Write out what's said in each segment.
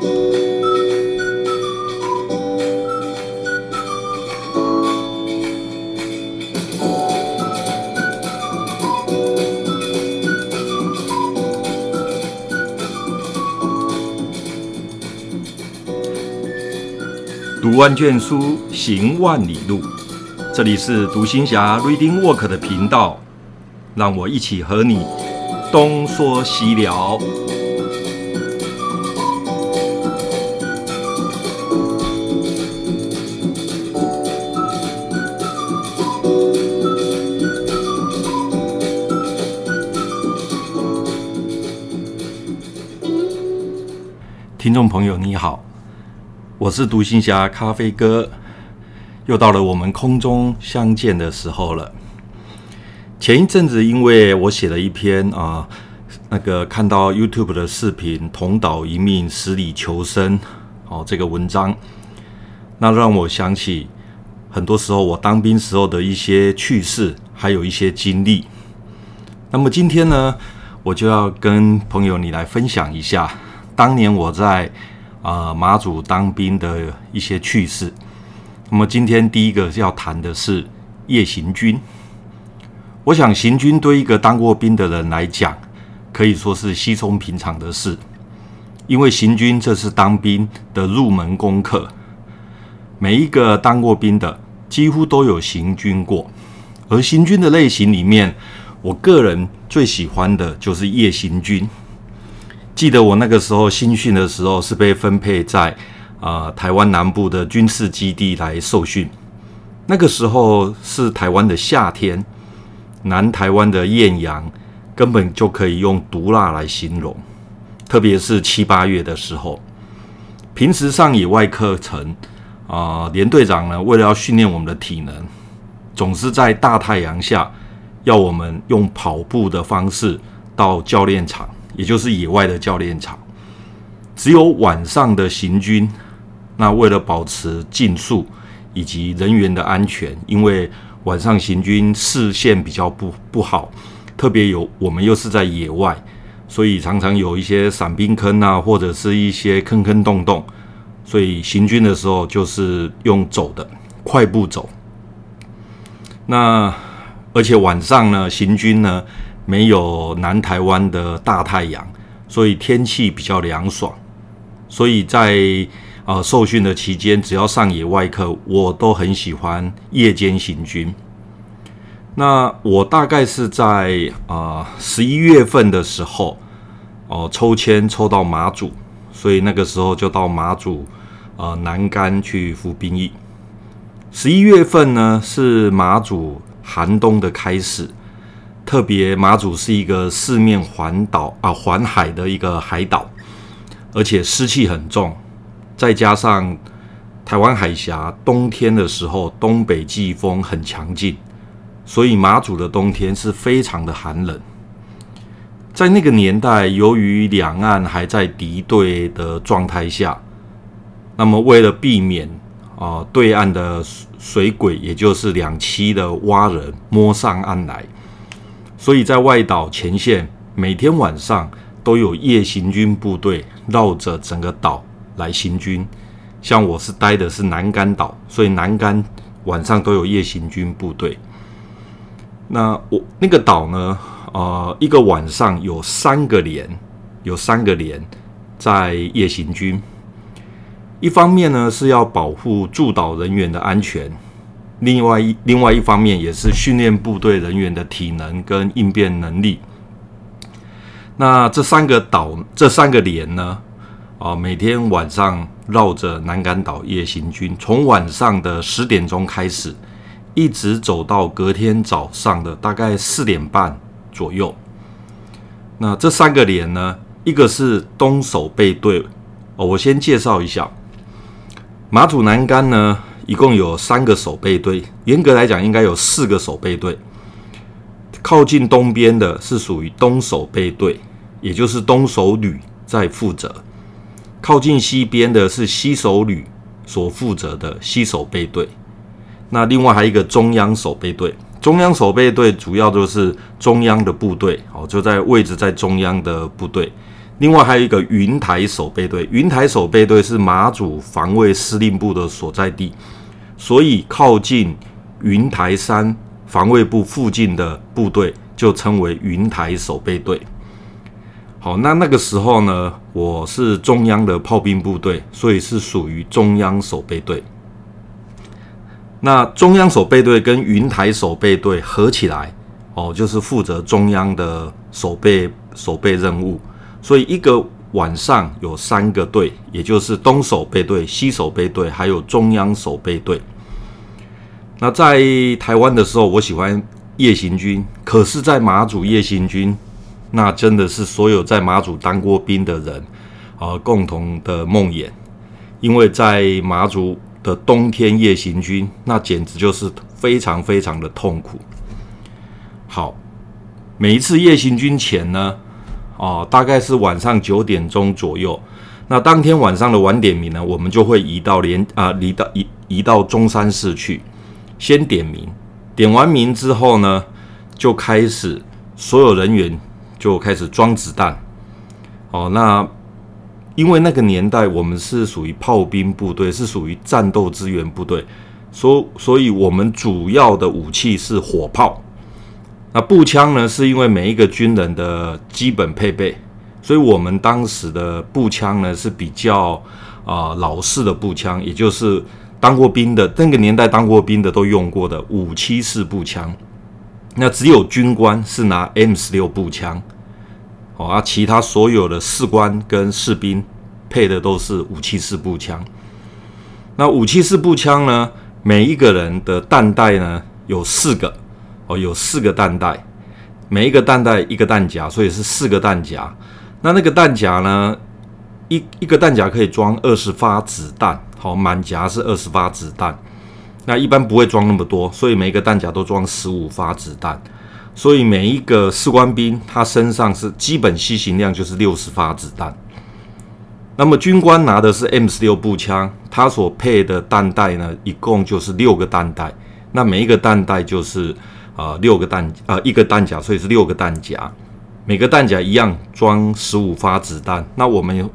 读万卷书，行万里路。这里是读行侠 Reading Walk 的频道，让我一起和你东说西聊。听众朋友，你好。我是独行侠咖啡哥，又到了我们空中相见的时候了。前一阵子，因为我写了一篇啊，那个看到 YouTube 的视频《同岛一命，十里求生》哦，这个文章，那让我想起很多时候我当兵时候的一些趣事，还有一些经历。那么今天呢，我就要跟朋友你来分享一下当年我在。啊、呃，马祖当兵的一些趣事。那么今天第一个要谈的是夜行军。我想行军对一个当过兵的人来讲，可以说是稀松平常的事，因为行军这是当兵的入门功课。每一个当过兵的几乎都有行军过，而行军的类型里面，我个人最喜欢的就是夜行军。记得我那个时候新训的时候，是被分配在啊、呃、台湾南部的军事基地来受训。那个时候是台湾的夏天，南台湾的艳阳根本就可以用毒辣来形容。特别是七八月的时候，平时上野外课程啊、连队长呢为了要训练我们的体能，总是在大太阳下要我们用跑步的方式到教练场。也就是野外的教练场，只有晚上的行军。那为了保持竞速以及人员的安全，因为晚上行军视线比较不不好，特别有我们又是在野外，所以常常有一些散兵坑啊，或者是一些坑坑洞洞，所以行军的时候就是用走的快步走。那而且晚上呢，行军呢。没有南台湾的大太阳，所以天气比较凉爽。所以在呃受训的期间，只要上野外课，我都很喜欢夜间行军。那我大概是在啊十一月份的时候，哦、呃、抽签抽到马祖，所以那个时候就到马祖呃南竿去服兵役。十一月份呢是马祖寒冬的开始。特别马祖是一个四面环岛啊环海的一个海岛，而且湿气很重，再加上台湾海峡冬天的时候东北季风很强劲，所以马祖的冬天是非常的寒冷。在那个年代，由于两岸还在敌对的状态下，那么为了避免啊对岸的水鬼，也就是两栖的蛙人摸上岸来。所以在外岛前线，每天晚上都有夜行军部队绕着整个岛来行军。像我是待的是南竿岛，所以南竿晚上都有夜行军部队。那我那个岛呢？呃，一个晚上有三个连，有三个连在夜行军。一方面呢是要保护驻岛人员的安全。另外一另外一方面，也是训练部队人员的体能跟应变能力。那这三个岛，这三个连呢，啊，每天晚上绕着南竿岛夜行军，从晚上的十点钟开始，一直走到隔天早上的大概四点半左右。那这三个连呢，一个是东守备队，哦，我先介绍一下马祖南竿呢。一共有三个守备队，严格来讲应该有四个守备队。靠近东边的是属于东守备队，也就是东守旅在负责；靠近西边的是西守旅所负责的西守备队。那另外还有一个中央守备队，中央守备队主要就是中央的部队，哦，就在位置在中央的部队。另外还有一个云台守备队，云台守备队是马祖防卫司令部的所在地，所以靠近云台山防卫部附近的部队就称为云台守备队。好，那那个时候呢，我是中央的炮兵部队，所以是属于中央守备队。那中央守备队跟云台守备队合起来，哦，就是负责中央的守备守备任务。所以一个晚上有三个队，也就是东守备队、西守备队，还有中央守备队。那在台湾的时候，我喜欢夜行军，可是，在马祖夜行军，那真的是所有在马祖当过兵的人啊、呃、共同的梦魇，因为在马祖的冬天夜行军，那简直就是非常非常的痛苦。好，每一次夜行军前呢，哦，大概是晚上九点钟左右。那当天晚上的晚点名呢，我们就会移到连啊，移到移移到中山市去，先点名。点完名之后呢，就开始所有人员就开始装子弹。哦，那因为那个年代我们是属于炮兵部队，是属于战斗支援部队，所所以我们主要的武器是火炮。那步枪呢，是因为每一个军人的基本配备，所以我们当时的步枪呢是比较啊、老式的步枪，也就是当过兵的那个年代当过兵的都用过的五七式步枪。那只有军官是拿 M 十六步枪，哦，啊，其他所有的士官跟士兵配的都是五七式步枪。那五七式步枪呢，每一个人的弹袋呢有四个。哦，有四个弹袋，每一个弹袋一个弹夹，所以是四个弹夹。那那个弹夹呢，一一个弹夹可以装二十发子弹，好，满夹是二十发子弹。那一般不会装那么多，所以每一个弹夹都装十五发子弹。所以每一个士官兵他身上是基本携行量就是六十发子弹。那么军官拿的是 M 十六步枪，他所配的弹袋呢，一共就是六个弹袋。那每一个弹袋就是。呃，六个弹、呃，一个弹夹，所以是六个弹夹。每个弹夹一样装十五发子弹。那我们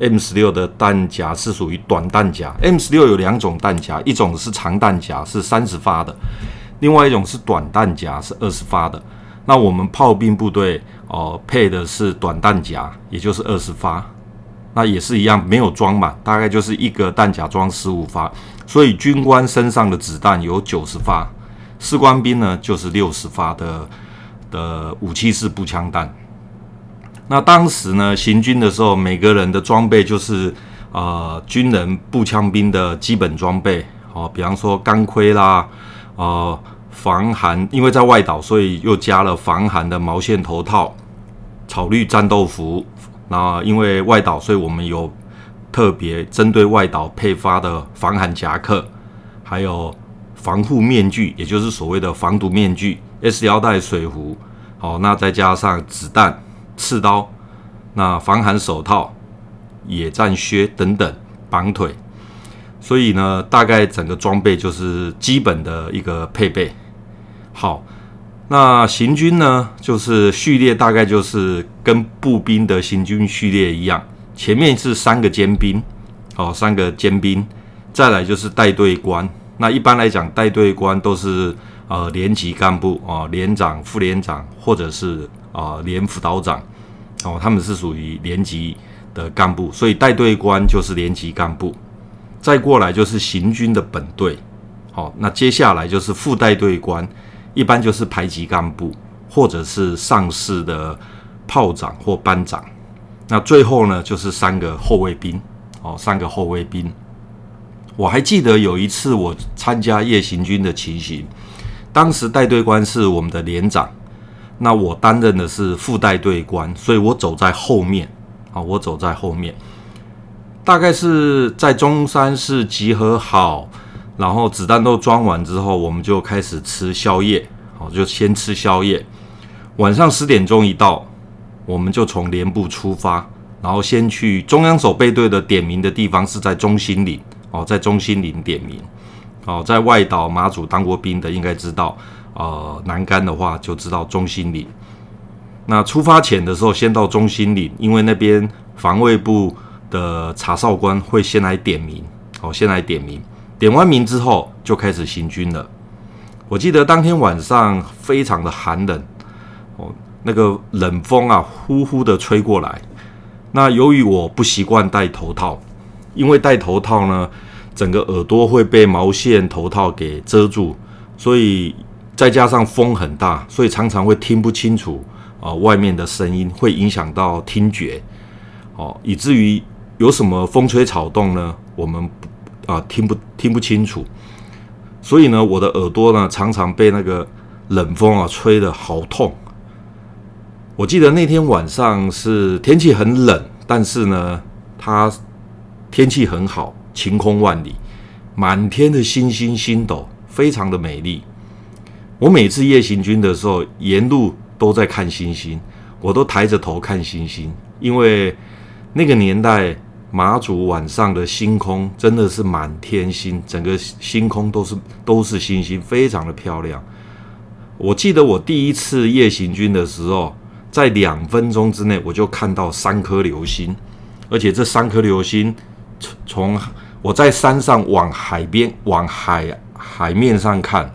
M 十六的弹夹是属于短弹夹。M 十六有两种弹夹，一种是长弹夹，是三十发的；另外一种是短弹夹，是二十发的。那我们炮兵部队哦、配的是短弹夹，也就是二十发。那也是一样，没有装满，大概就是一个弹夹装十五发。所以军官身上的子弹有九十发。士官兵呢，就是六十发的的武器式步枪弹。那当时呢，行军的时候，每个人的装备就是呃军人步枪兵的基本装备哦，比方说钢盔啦，呃防寒，因为在外岛，所以又加了防寒的毛线头套、草绿战斗服。那因为外岛，所以我们有特别针对外岛配发的防寒夹克，还有。防护面具，也就是所谓的防毒面具，S 腰带、水壶，好，那再加上子弹、刺刀，那防寒手套、野战靴等等，绑腿。所以呢，大概整个装备就是基本的一个配备。好，那行军呢，就是序列大概就是跟步兵的行军序列一样，前面是三个尖兵，好，三个尖兵，再来就是带队官。那一般来讲，带队官都是呃连级干部啊，连长、副连长或者是啊连辅导长哦，他们是属于连级的干部，所以带队官就是连级干部。再过来就是行军的本队，好，那接下来就是副带队官，一般就是排级干部或者是上士的炮长或班长。那最后呢，就是三个后卫兵哦，三个后卫兵。我还记得有一次我参加夜行军的情形，当时带队官是我们的连长，那我担任的是副带队官，所以我走在后面，啊，我走在后面，大概是在中山市集合好，然后子弹都装完之后，我们就开始吃宵夜，好，就先吃宵夜，晚上十点钟一到，我们就从连部出发，然后先去中央守备队的点名的地方是在中心岭。哦，在中心岭点名。哦，在外岛马祖当过兵的应该知道，呃，南竿的话就知道中心岭。那出发前的时候，先到中心岭，因为那边防卫部的查哨官会先来点名，哦，先来点名，点完名之后就开始行军了。我记得当天晚上非常的寒冷，哦，那个冷风啊呼呼的吹过来。那由于我不习惯戴头套，因为戴头套呢，整个耳朵会被毛线头套给遮住，所以再加上风很大，所以常常会听不清楚啊、外面的声音，会影响到听觉，哦，以至于有什么风吹草动呢，我们啊、听不听不清楚，所以呢，我的耳朵呢常常被那个冷风啊吹得好痛。我记得那天晚上是天气很冷，但是呢，它天气很好，晴空万里，满天的星星星斗，非常的美丽。我每次夜行军的时候，沿路都在看星星，我都抬着头看星星，因为那个年代马祖晚上的星空真的是满天星，整个星空都是都是星星，非常的漂亮。我记得我第一次夜行军的时候。在两分钟之内，我就看到三颗流星，而且这三颗流星从我在山上往海边、往海海面上看，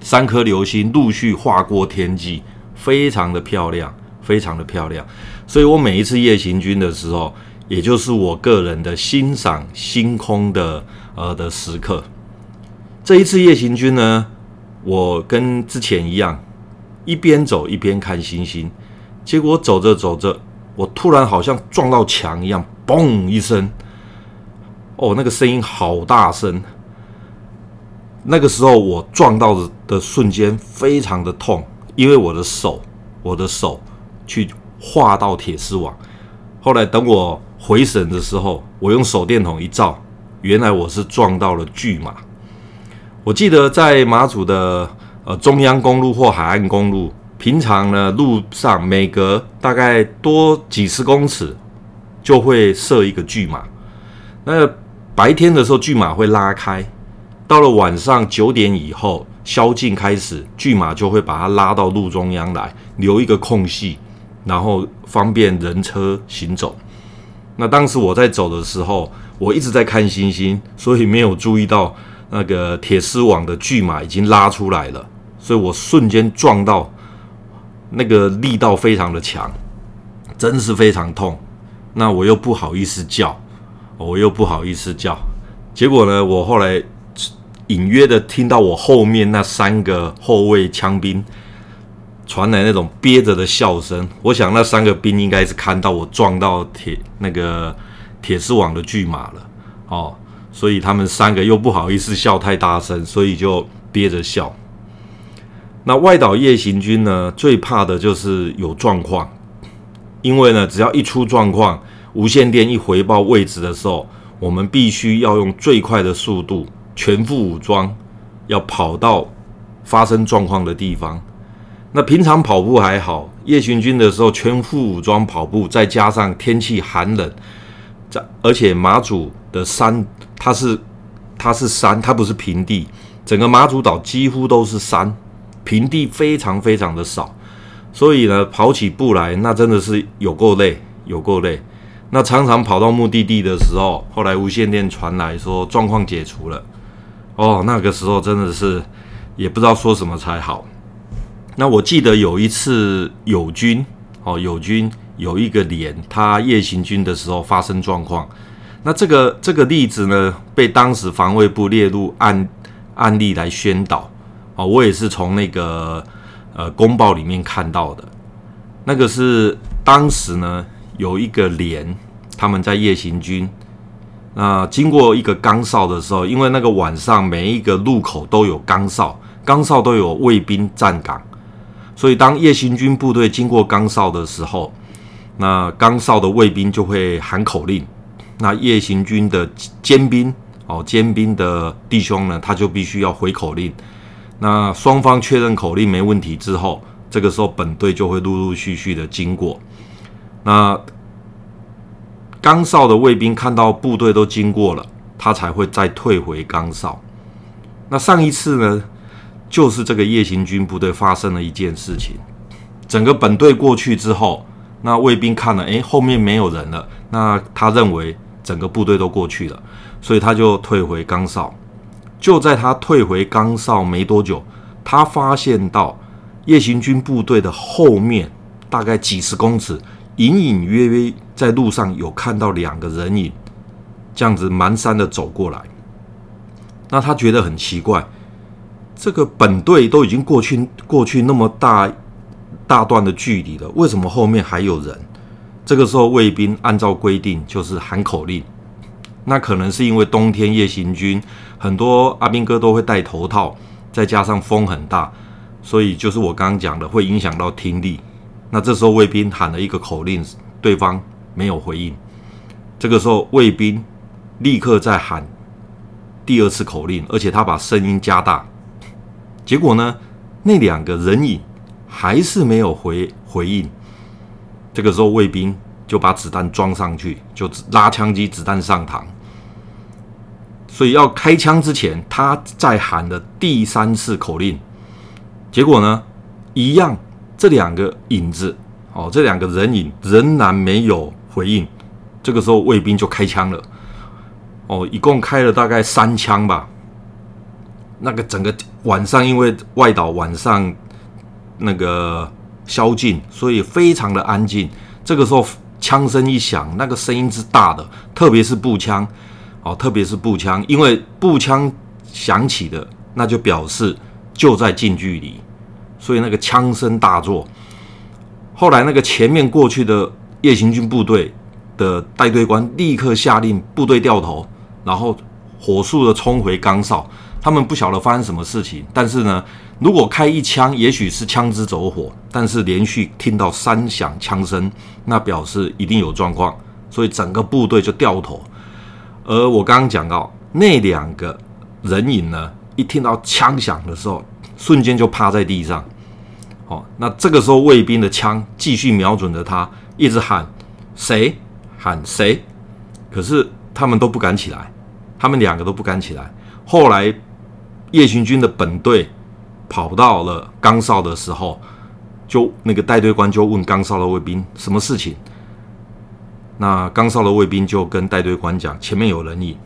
三颗流星陆续划过天际，非常的漂亮，非常的漂亮。所以我每一次夜行军的时候，也就是我个人的欣赏星空的呃的时刻。这一次夜行军呢，我跟之前一样，一边走一边看星星。结果走着走着，我突然好像撞到墙一样，嘣一声，哦，那个声音好大声。那个时候我撞到的的瞬间非常的痛，因为我的手，我的手去划到铁丝网。后来等我回神的时候，我用手电筒一照，原来我是撞到了巨马。我记得在马祖的呃中央公路或海岸公路。平常呢，路上每隔大概多几十公尺就会设一个巨马。那白天的时候，巨马会拉开；到了晚上九点以后，宵禁开始，巨马就会把它拉到路中央来，留一个空隙，然后方便人车行走。那当时我在走的时候，我一直在看星星，所以没有注意到那个铁丝网的巨马已经拉出来了，所以我瞬间撞到。那个力道非常的强，真是非常痛。那我又不好意思叫，我又不好意思叫。结果呢，我后来隐约的听到我后面那三个后卫枪兵传来那种憋着的笑声。我想那三个兵应该是看到我撞到铁那个铁丝网的巨马了哦，所以他们三个又不好意思笑太大声，所以就憋着笑。那外岛夜行军呢，最怕的就是有状况，因为呢，只要一出状况，无线电一回报位置的时候，我们必须要用最快的速度，全副武装，要跑到发生状况的地方。那平常跑步还好，夜行军的时候全副武装跑步，再加上天气寒冷，在而且马祖的山，它是它是山，它不是平地，整个马祖岛几乎都是山。平地非常非常的少，所以呢，跑起步来那真的是有够累，有够累。那常常跑到目的地的时候，后来无线电传来说状况解除了，哦，那个时候真的是也不知道说什么才好。那我记得有一次友军，哦，友军有一个连，他夜行军的时候发生状况，那这个这个例子呢，被当时防卫部列入案案例来宣导。哦，我也是从那个呃公报里面看到的，那个是当时呢有一个连他们在夜行军，那经过一个岗哨的时候，因为那个晚上每一个路口都有岗哨，岗哨都有卫兵站岗，所以当夜行军部队经过岗哨的时候，那岗哨的卫兵就会喊口令，那夜行军的尖兵哦尖兵的弟兄呢，他就必须要回口令。那双方确认口令没问题之后，这个时候本队就会陆陆续续的经过。那岗哨的卫兵看到部队都经过了，他才会再退回岗哨。那上一次呢，就是这个夜行军部队发生了一件事情，整个本队过去之后，那卫兵看了，诶，后面没有人了，那他认为整个部队都过去了，所以他就退回岗哨。就在他退回岗哨没多久，他发现到夜行军部队的后面大概几十公尺，隐隐约约在路上有看到两个人影，这样子蹒跚的走过来。那他觉得很奇怪，这个本队都已经过去过去那么大大段的距离了，为什么后面还有人？这个时候卫兵按照规定就是喊口令。那可能是因为冬天夜行军很多阿兵哥都会戴头套，再加上风很大，所以就是我刚刚讲的会影响到听力。那这时候卫兵喊了一个口令，对方没有回应。这个时候卫兵立刻在喊第二次口令，而且他把声音加大。结果呢，那两个人影还是没有回回应。这个时候卫兵就把子弹装上去，就拉枪机子弹上膛。所以要开枪之前，他在喊的第三次口令，结果呢，一样，这两个影子，哦，这两个人影仍然没有回应。这个时候，卫兵就开枪了，哦，一共开了大概三枪吧。那个整个晚上，因为外岛晚上那个宵禁，所以非常的安静。这个时候，枪声一响，那个声音是大的，特别是步枪。哦，特别是步枪，因为步枪响起的，那就表示就在近距离，所以那个枪声大作。后来那个前面过去的夜行军部队的带队官立刻下令部队掉头，然后火速的冲回岗哨。他们不晓得发生什么事情，但是呢，如果开一枪，也许是枪支走火，但是连续听到三响枪声，那表示一定有状况，所以整个部队就掉头。而我刚刚讲到那两个人影呢，一听到枪响的时候，瞬间就趴在地上。哦，那这个时候卫兵的枪继续瞄准着他，一直喊谁喊谁，可是他们都不敢起来，他们两个都不敢起来。后来夜巡军的本队跑到了岗哨的时候，就那个带队官就问岗哨的卫兵什么事情。那岗哨的卫兵就跟带队官讲，前面有人影。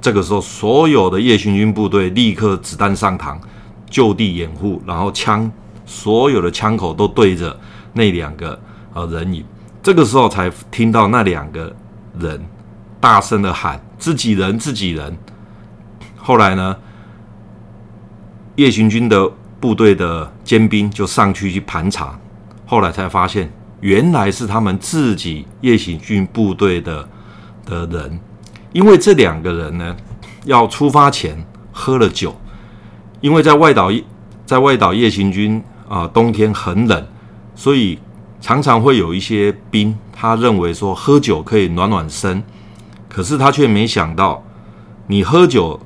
这个时候，所有的夜巡军部队立刻子弹上膛，就地掩护，然后枪所有的枪口都对着那两个呃人影。这个时候才听到那两个人大声的喊：“自己人，自己人。”后来呢，夜行军的部队的尖兵就上去去盘查，后来才发现。原来是他们自己夜行军部队的的人，因为这两个人呢，要出发前喝了酒，因为在外岛在外岛夜行军啊、冬天很冷，所以常常会有一些兵，他认为说喝酒可以暖暖身，可是他却没想到，你喝酒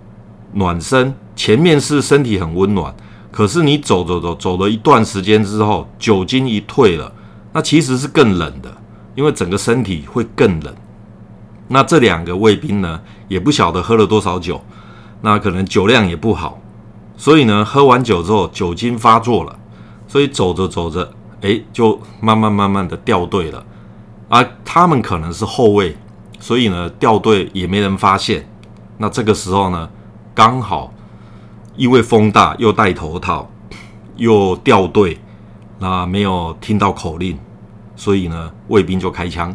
暖身，前面是身体很温暖，可是你走走走走了一段时间之后，酒精一退了。那其实是更冷的，因为整个身体会更冷。那这两个卫兵呢，也不晓得喝了多少酒，那可能酒量也不好，所以呢，喝完酒之后酒精发作了，所以走着走着，哎，就慢慢慢慢的掉队了。而他们可能是后卫，所以呢，掉队也没人发现。那这个时候呢，刚好因为风大，又戴头套，又掉队。那没有听到口令，所以呢，卫兵就开枪。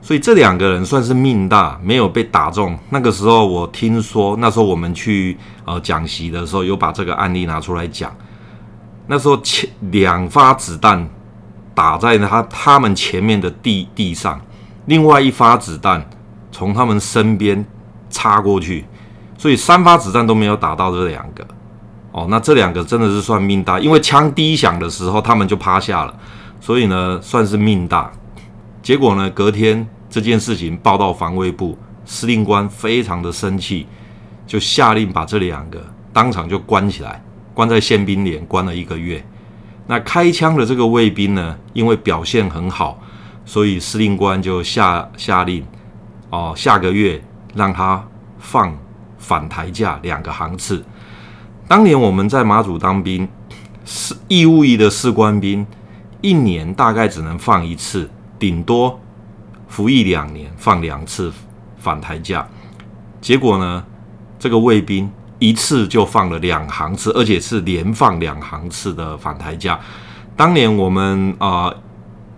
所以这两个人算是命大，没有被打中。那个时候我听说，那时候我们去呃讲习的时候，有把这个案例拿出来讲。那时候前两发子弹打在他他们前面的地地上，另外一发子弹从他们身边插过去，所以三发子弹都没有打到这两个。哦，那这两个真的是算命大，因为枪第一响的时候，他们就趴下了，所以呢，算是命大。结果呢，隔天这件事情报到防卫部，司令官非常的生气，就下令把这两个当场就关起来，关在宪兵连，关了一个月。那开枪的这个卫兵呢，因为表现很好，所以司令官就下下令，哦，下个月让他放反台假两个航次。当年我们在马祖当兵，是义务役的士官兵，一年大概只能放一次，顶多服役两年放两次反台架。结果呢，这个卫兵一次就放了两行次，而且是连放两行次的反台价。当年我们啊、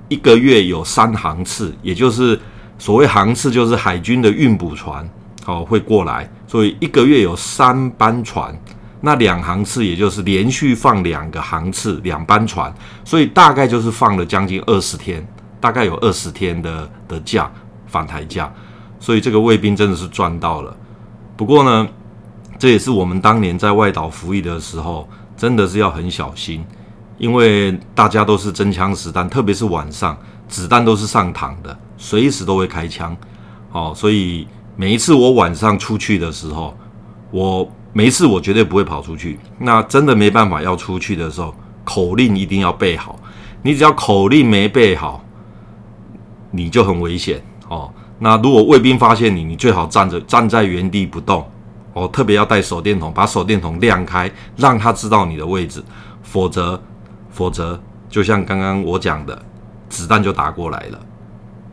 一个月有三行次，也就是所谓行次，就是海军的运补船哦会过来，所以一个月有三班船。那两行次，也就是连续放两个航次，两班船，所以大概就是放了将近二十天，大概有二十天的的假，反台假，所以这个卫兵真的是赚到了。不过呢，这也是我们当年在外岛服役的时候，真的是要很小心，因为大家都是真枪实弹，特别是晚上，子弹都是上膛的，随时都会开枪。哦，所以每一次我晚上出去的时候，我。每一次我绝对不会跑出去。那真的没办法要出去的时候，口令一定要背好。你只要口令没背好，你就很危险哦。那如果卫兵发现你，你最好站着，站在原地不动哦。特别要带手电筒，把手电筒亮开，让他知道你的位置。否则，否则就像刚刚我讲的，子弹就打过来了。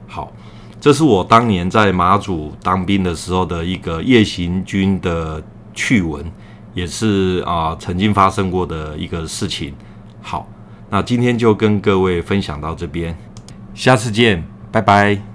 好，这是我当年在马祖当兵的时候的一个夜行军的。趣闻也是啊、曾经发生过的一个事情。好，那今天就跟各位分享到这边，下次见，拜拜。